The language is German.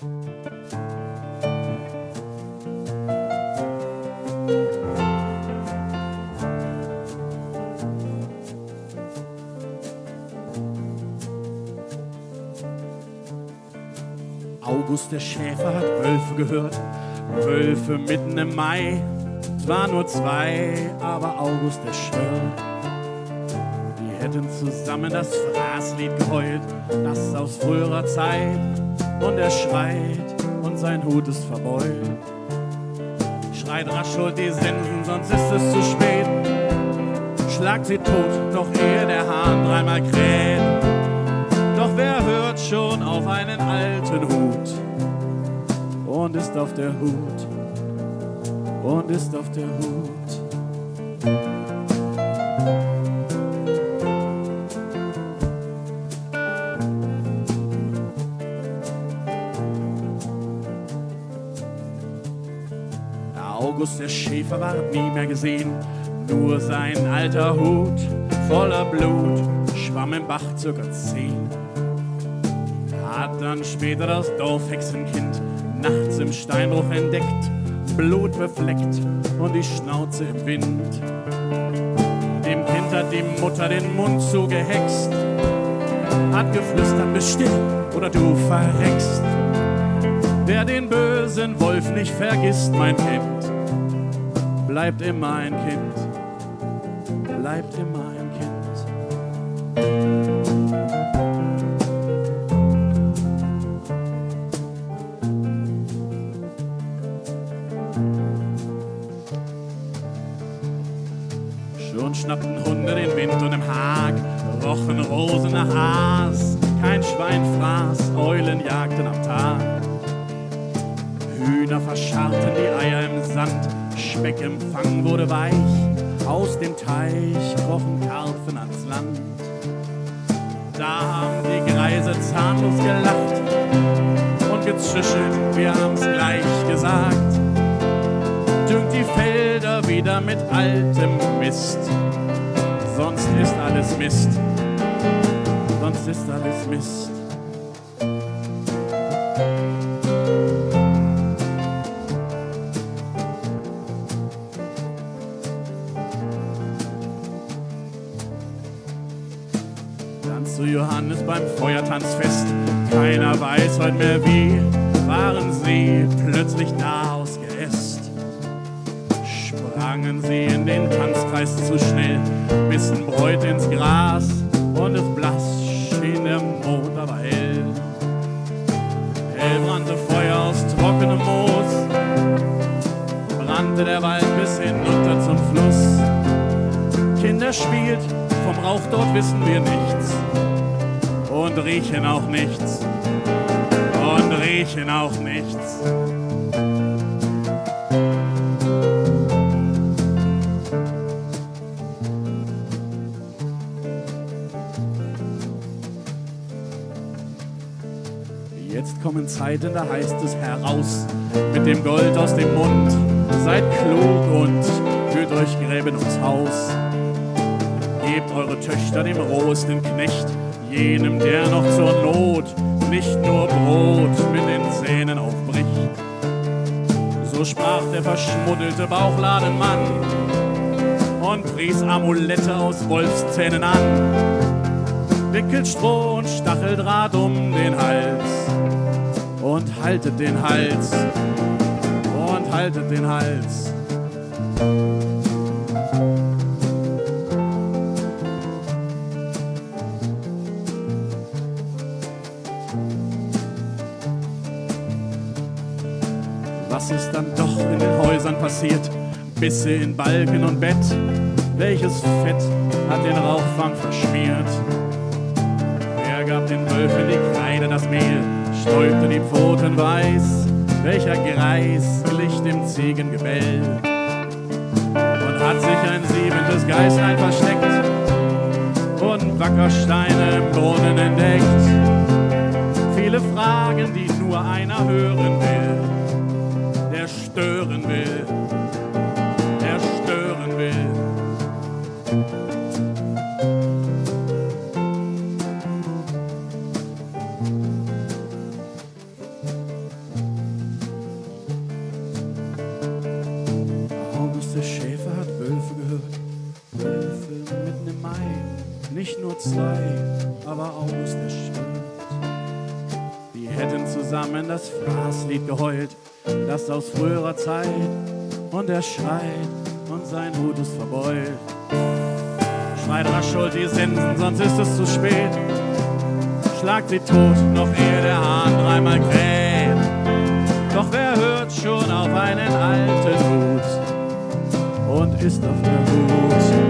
August der Schäfer hat Wölfe gehört, Wölfe mitten im Mai. Es waren nur zwei, aber August der schwört. Die hätten zusammen das Fraßlied geheult, das aus früherer Zeit. Und er schreit und sein Hut ist verbeult. Schreit rasch holt die Sensen, sonst ist es zu spät. Schlag sie tot, noch ehe der Hahn dreimal kräht. Doch wer hört schon auf einen alten Hut und ist auf der Hut und ist auf der Hut. August der Schäfer ward nie mehr gesehen, nur sein alter Hut voller Blut schwamm im Bach circa zehn. Hat dann später das Dorfhexenkind nachts im Steinbruch entdeckt, Blut befleckt und die Schnauze im Wind. Dem Kind hat die Mutter den Mund zugehext, hat geflüstert, still oder du verreckst. Wer den bösen Wolf nicht vergisst, mein Kind, bleibt immer ein Kind, bleibt immer ein Kind. Schon schnappten Hunde den Wind und im Hag rochen Rosen nach Aas. Kein Schwein fraß, Eulen jagten am Tag. Hühner verscharrten die Eier im Sand, Speck im Fang wurde weich. Aus dem Teich krochen Karpfen ans Land. Da haben die Greise zahnlos gelacht und gezischelt, wir haben's gleich gesagt. Düngt die Felder wieder mit altem Mist, sonst ist alles Mist, sonst ist alles Mist. Zu Johannes beim Feuertanzfest. Keiner weiß heute mehr wie, waren sie plötzlich da aus Geäst. Sprangen sie in den Tanzkreis zu schnell, bissen Bräut ins Gras und es blass schien der Mond aber hell. Hell brannte Feuer aus trockenem Moos, brannte der Wald bis hinunter Kinder spielt, vom Rauch dort wissen wir nichts und riechen auch nichts und riechen auch nichts. Jetzt kommen Zeiten, da heißt es heraus mit dem Gold aus dem Mund. Seid klug und führt euch Gräben ums Haus. Gebt eure Töchter dem rohesten Knecht, jenem, der noch zur Not nicht nur Brot mit den Zähnen aufbricht. So sprach der verschmuddelte Bauchladenmann und pries Amulette aus Wolfszähnen an. Wickelt Stroh und Stacheldraht um den Hals und haltet den Hals und haltet den Hals. Was ist dann doch in den Häusern passiert? Bisse in Balken und Bett. Welches Fett hat den Rauchfang verschmiert? Wer gab den Wölfen die Kreide das Mehl? Stäubte die Pfoten weiß? Welcher Greis glich dem Ziegengebell? Und hat sich ein siebentes Geißlein versteckt und Wackersteine im Brunnen entdeckt? Viele Fragen, die nur einer hören will zerstören will, zerstören will. Hormus der Schäfer hat Wölfe gehört, Wölfe mitten im Mai, nicht nur zwei, aber August der Schäfer hätten zusammen das Fraßlied geheult, das aus früherer Zeit. Und er schreit und sein Hut ist verbeult. Schreit rasch, die Sensen, sonst ist es zu spät. Schlagt sie tot, noch ehe der Hahn dreimal kräht. Doch wer hört schon auf einen alten Hut und ist auf der Hut?